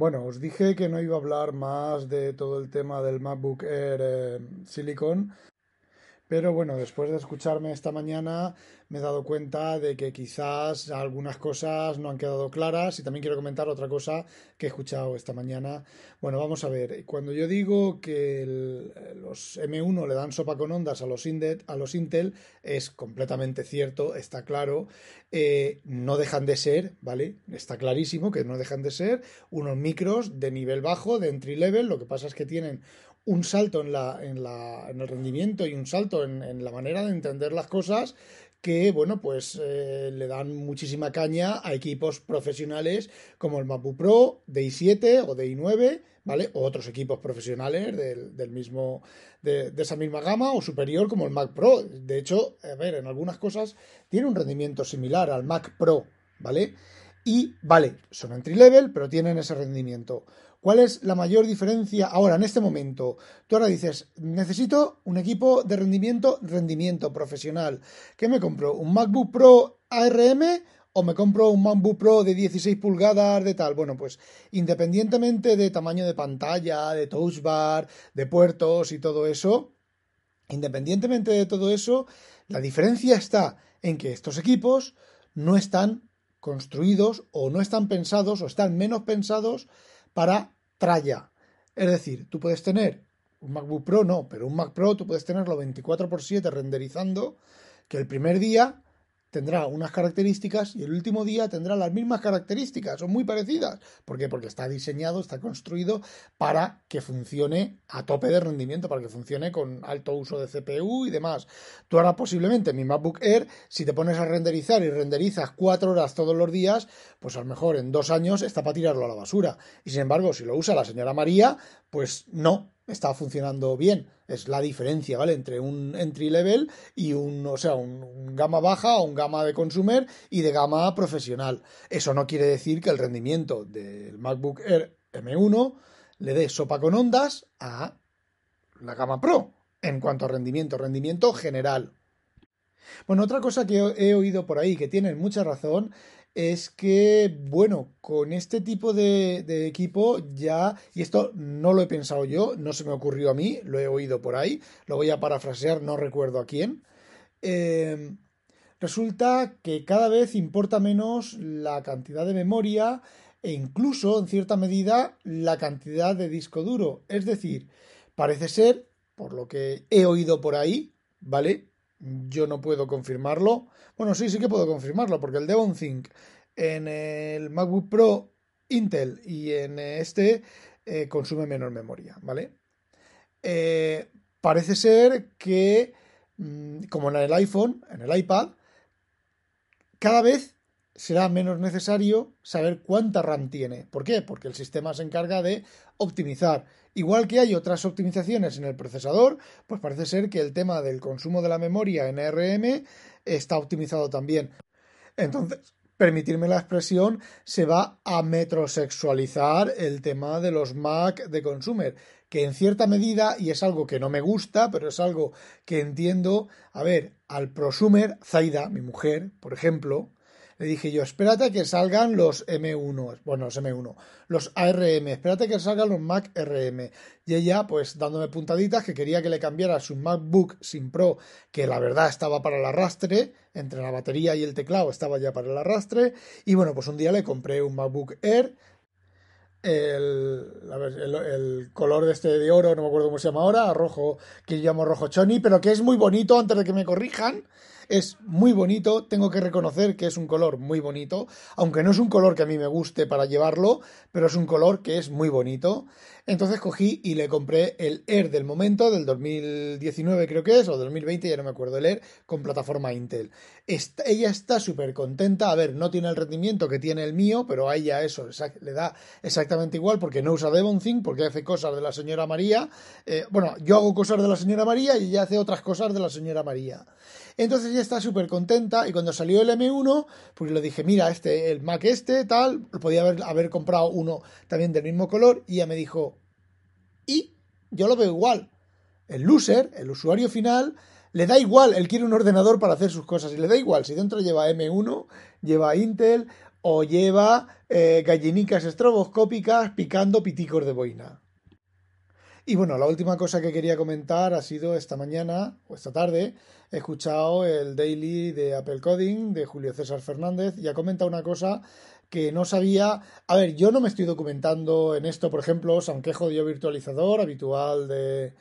Bueno, os dije que no iba a hablar más de todo el tema del MacBook Air eh, Silicon, pero bueno, después de escucharme esta mañana me he dado cuenta de que quizás algunas cosas no han quedado claras y también quiero comentar otra cosa que he escuchado esta mañana. Bueno, vamos a ver, cuando yo digo que los M1 le dan sopa con ondas a los, a los Intel, es completamente cierto, está claro, eh, no dejan de ser, ¿vale? Está clarísimo que no dejan de ser unos micros de nivel bajo, de entry level, lo que pasa es que tienen un salto en, la, en, la, en el rendimiento y un salto en, en, la manera de entender las cosas que, bueno, pues eh, le dan muchísima caña a equipos profesionales como el MacBook Pro de i7 o de i9, ¿vale? O otros equipos profesionales del, del mismo, de, esa misma gama o superior como el Mac Pro. De hecho, a ver, en algunas cosas tiene un rendimiento similar al Mac Pro, ¿vale? Y, vale, son entry level, pero tienen ese rendimiento. ¿Cuál es la mayor diferencia ahora, en este momento? Tú ahora dices, necesito un equipo de rendimiento, rendimiento profesional. ¿Qué me compro? ¿Un MacBook Pro ARM o me compro un MacBook Pro de 16 pulgadas de tal? Bueno, pues independientemente de tamaño de pantalla, de touch bar, de puertos y todo eso, independientemente de todo eso, la diferencia está en que estos equipos no están construidos o no están pensados o están menos pensados para tralla. Es decir, tú puedes tener un MacBook Pro, no, pero un Mac Pro tú puedes tenerlo 24x7 renderizando, que el primer día tendrá unas características y el último día tendrá las mismas características, son muy parecidas. ¿Por qué? Porque está diseñado, está construido para que funcione a tope de rendimiento, para que funcione con alto uso de CPU y demás. Tú ahora posiblemente mi MacBook Air, si te pones a renderizar y renderizas cuatro horas todos los días, pues a lo mejor en dos años está para tirarlo a la basura. Y sin embargo, si lo usa la señora María, pues no, está funcionando bien. Es la diferencia, ¿vale? Entre un entry level y un, o sea, un, gama baja o un gama de consumer y de gama profesional. Eso no quiere decir que el rendimiento del MacBook Air M1 le dé sopa con ondas a la gama Pro en cuanto a rendimiento, rendimiento general. Bueno, otra cosa que he oído por ahí que tienen mucha razón es que, bueno, con este tipo de, equipo ya, y esto no lo he pensado yo, no se me ocurrió a mí, lo he oído por ahí, lo voy a parafrasear, no recuerdo a quién. Eh, resulta que cada vez importa menos la cantidad de memoria e incluso, en cierta medida, la cantidad de disco duro. Es decir, parece ser, por lo que he oído por ahí, ¿vale? Yo no puedo confirmarlo. Bueno, sí, sí que puedo confirmarlo, porque el Devon Think en el MacBook Pro Intel y en este eh, consume menos memoria, ¿vale? Eh, parece ser que, mm, como en el iPhone, en el iPad, cada vez será menos necesario saber cuánta RAM tiene. ¿Por qué? Porque el sistema se encarga de optimizar. Igual que hay otras optimizaciones en el procesador, pues parece ser que el tema del consumo de la memoria en ARM está optimizado también. Entonces, permitirme la expresión, se va a metrosexualizar el tema de los Mac de consumer, que en cierta medida, y es algo que no me gusta, pero es algo que entiendo, a ver, al prosumer, Zaida, mi mujer, por ejemplo, le dije yo, espérate a que salgan los M1, bueno, los M1, los ARM, espérate a que salgan los Mac RM. Y ella, pues dándome puntaditas, que quería que le cambiara su MacBook sin Pro, que la verdad estaba para el arrastre, entre la batería y el teclado estaba ya para el arrastre. Y bueno, pues un día le compré un MacBook Air. El, el, el, color de este de oro, no me acuerdo cómo se llama ahora, rojo, que yo llamo rojo choni, pero que es muy bonito antes de que me corrijan. Es muy bonito, tengo que reconocer que es un color muy bonito, aunque no es un color que a mí me guste para llevarlo, pero es un color que es muy bonito. Entonces cogí y le compré el Air del momento, del 2019 creo que es, o 2020, ya no me acuerdo, el Air con plataforma Intel. Ella está súper contenta, a ver, no tiene el rendimiento que tiene el mío, pero a ella eso le da exactamente igual porque no usa Devon porque hace cosas de la señora María. Eh, bueno, yo hago cosas de la señora María y ella hace otras cosas de la señora María. Entonces ella está súper contenta y cuando salió el M1, pues le dije, mira, este, el Mac este, tal, podía haber, haber comprado uno también del mismo color y ella me dijo, y yo lo veo igual. El loser, el usuario final, le da igual, él quiere un ordenador para hacer sus cosas y le da igual si dentro lleva M1, lleva Intel o lleva eh, gallinicas estroboscópicas picando piticos de boina. Y bueno, la última cosa que quería comentar ha sido esta mañana o esta tarde. He escuchado el daily de Apple Coding de Julio César Fernández y ha comentado una cosa que no sabía. A ver, yo no me estoy documentando en esto, por ejemplo, Sanquejo Dio Virtualizador, habitual de,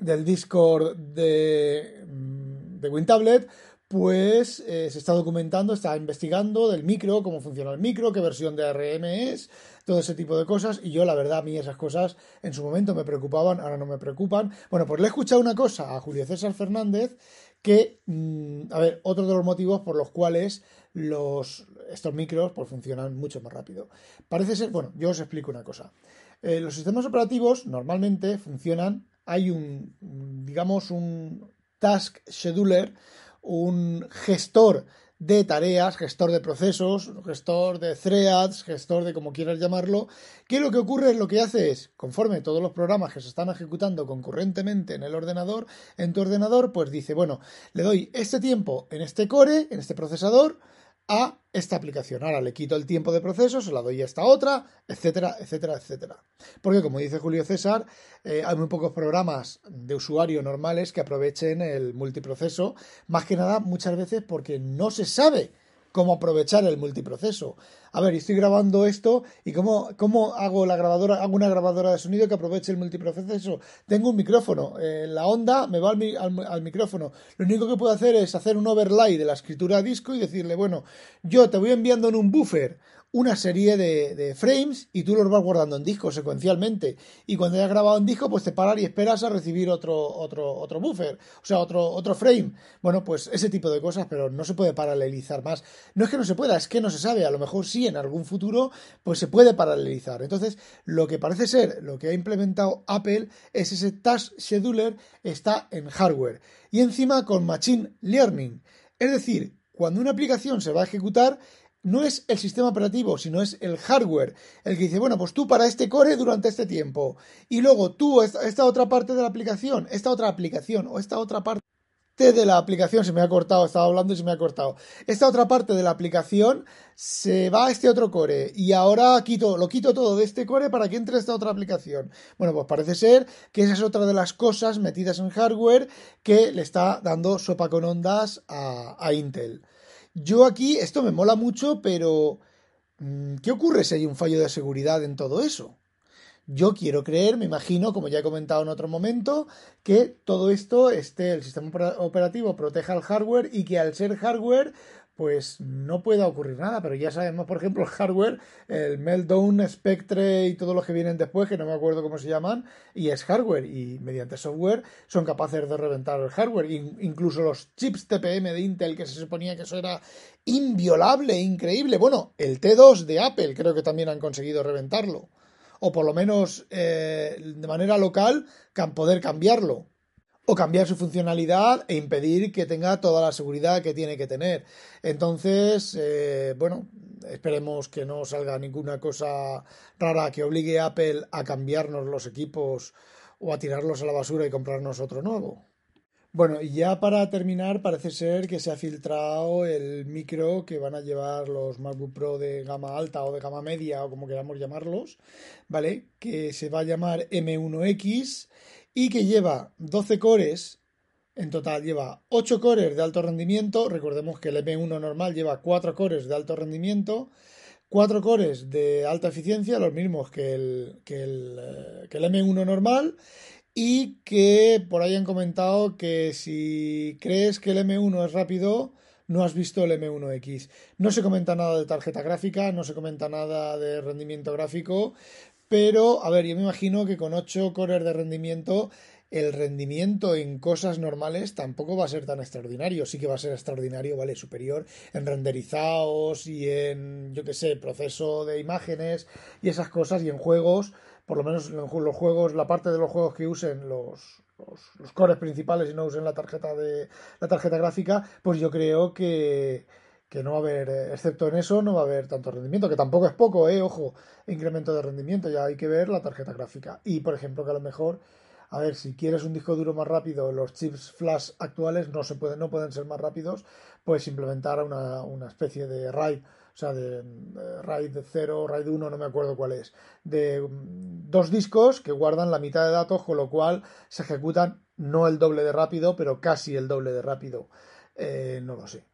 del Discord de, de WinTablet, pues eh, se está documentando, está investigando del micro, cómo funciona el micro, qué versión de ARM es, todo ese tipo de cosas. Y yo, la verdad, a mí esas cosas en su momento me preocupaban, ahora no me preocupan. Bueno, pues le he escuchado una cosa a Julio César Fernández que, mm, a ver, otro de los motivos por los cuales los, estos micros pues, funcionan mucho más rápido. Parece ser, bueno, yo os explico una cosa. Eh, los sistemas operativos normalmente funcionan, hay un, digamos, un task scheduler, un gestor de tareas, gestor de procesos, gestor de threads, gestor de como quieras llamarlo, que lo que ocurre es lo que hace es, conforme todos los programas que se están ejecutando concurrentemente en el ordenador, en tu ordenador, pues dice, bueno, le doy este tiempo en este core, en este procesador, a esta aplicación. Ahora le quito el tiempo de proceso, se la doy a esta otra, etcétera, etcétera, etcétera. Porque, como dice Julio César, eh, hay muy pocos programas de usuario normales que aprovechen el multiproceso, más que nada muchas veces porque no se sabe cómo aprovechar el multiproceso. A ver, estoy grabando esto y cómo, cómo hago la grabadora, hago una grabadora de sonido que aproveche el multiproceso. Tengo un micrófono, eh, la onda me va al, al, micrófono. Lo único que puedo hacer es hacer un overlay de la escritura a disco y decirle, bueno, yo te voy enviando en un buffer una serie de, frames y tú los vas guardando en disco secuencialmente. Y cuando hayas grabado en disco, pues te paras y esperas a recibir otro, otro, otro buffer, o sea, otro, otro frame. Bueno, pues ese tipo de cosas, pero no se puede paralelizar más. No es que no se pueda, es que no se sabe. A lo mejor sí en algún futuro, pues se puede paralelizar. Entonces, lo que parece ser, lo que ha implementado Apple es ese Task Scheduler está en hardware. Y encima con Machine Learning. Es decir, cuando una aplicación se va a ejecutar, no es el sistema operativo, sino es el hardware, el que dice, bueno, pues tú para este core durante este tiempo, y luego tú, esta, otra parte de la aplicación, esta otra aplicación o esta otra parte de la aplicación, se me ha cortado, estaba hablando y se me ha cortado, esta otra parte de la aplicación se va a este otro core y ahora quito, lo quito todo de este core para que entre esta otra aplicación. Bueno, pues parece ser que esa es otra de las cosas metidas en hardware que le está dando sopa con ondas a Intel. Yo aquí, esto me mola mucho, pero mm, ¿qué ocurre si hay un fallo de seguridad en todo eso? Yo quiero creer, me imagino, como ya he comentado en otro momento, que todo esto esté, el sistema operativo proteja el hardware y que al ser hardware, pues no pueda ocurrir nada, pero ya sabemos, por ejemplo, el hardware, el Meltdown, Spectre y todos los que vienen después, que no me acuerdo cómo se llaman, y es hardware, y mediante software son capaces de reventar el hardware, incluso los chips TPM de Intel, que se suponía que eso era inviolable, increíble, bueno, el T2 de Apple creo que también han conseguido reventarlo, o por lo menos eh, de manera local, poder cambiarlo o cambiar su funcionalidad e impedir que tenga toda la seguridad que tiene que tener. Entonces, eh, bueno, esperemos que no salga ninguna cosa rara que obligue a Apple a cambiarnos los equipos o a tirarlos a la basura y comprarnos otro nuevo. Bueno, y ya para terminar, parece ser que se ha filtrado el micro que van a llevar los MacBook Pro de gama alta o de gama media o como queramos llamarlos, ¿vale? Que se va a llamar M1X y que lleva 12 cores, en total lleva 8 cores de alto rendimiento, recordemos que el M1 normal lleva 4 cores de alto rendimiento, 4 cores de alta eficiencia, los mismos que el, que el, eh, que el M1 normal, y que por ahí han comentado que si crees que el M1 es rápido, no has visto el M1X. No se comenta nada de tarjeta gráfica, no se comenta nada de rendimiento gráfico, pero, a ver, yo me imagino que con 8 cores de rendimiento, el rendimiento en cosas normales tampoco va a ser tan extraordinario. Sí que va a ser extraordinario, ¿vale? Superior en renderizados y en, yo qué sé, proceso de imágenes y esas cosas. Y en juegos, por lo menos en los juegos, la parte de los juegos que usen los, los, cores principales y no usen la tarjeta de la tarjeta gráfica, pues yo creo que que no va a haber, eh, excepto en eso, no va a haber tanto rendimiento, que tampoco es poco, eh, ojo, incremento de rendimiento, ya hay que ver la tarjeta gráfica. Y por ejemplo, que a lo mejor, a ver, si quieres un disco duro más rápido, los chips flash actuales no se pueden, no pueden ser más rápidos, pues implementar una, una especie de RAID o sea, de, RAID 0, RAID 1, no me acuerdo cuál es, de mm, dos discos que guardan la mitad de datos, con lo cual se ejecutan no el doble de rápido, pero casi el doble de rápido. Eh, no lo sé.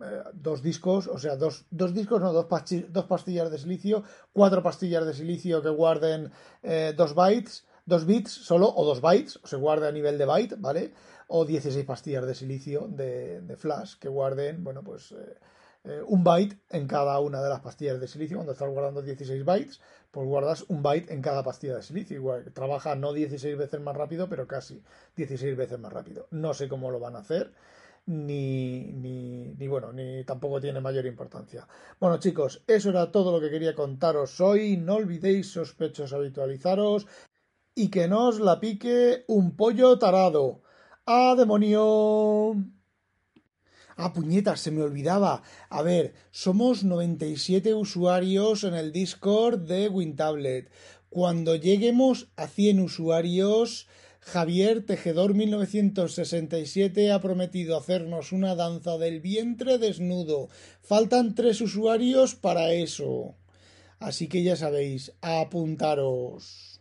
Eh, dos discos, o sea, dos, dos discos, no, dos, dos, pastillas de silicio, cuatro pastillas de silicio que guarden eh, dos bytes, dos bits solo, o dos bytes, o se guarde a nivel de byte, ¿vale? O 16 pastillas de silicio de, flash que guarden, bueno, pues eh, un byte en cada una de las pastillas de silicio. Cuando estás guardando 16 bytes, pues guardas un byte en cada pastilla de silicio. Igual, trabaja no 16 veces más rápido, pero casi 16 veces más rápido. No sé cómo lo van a hacer ni, ni, ni, bueno, ni tampoco tiene mayor importancia. Bueno, chicos, eso era todo lo que quería contaros hoy. No olvidéis, sospechosos, habitualizaros y que no os la pique un pollo tarado. ¡Ah, demonio! Ah, puñetas, se me olvidaba. A ver, somos 97 usuarios en el Discord de WinTablet. Cuando lleguemos a 100 usuarios, Javier Tejedor 1967 ha prometido hacernos una danza del vientre desnudo. Faltan tres usuarios para eso. Así que ya sabéis, apuntaros.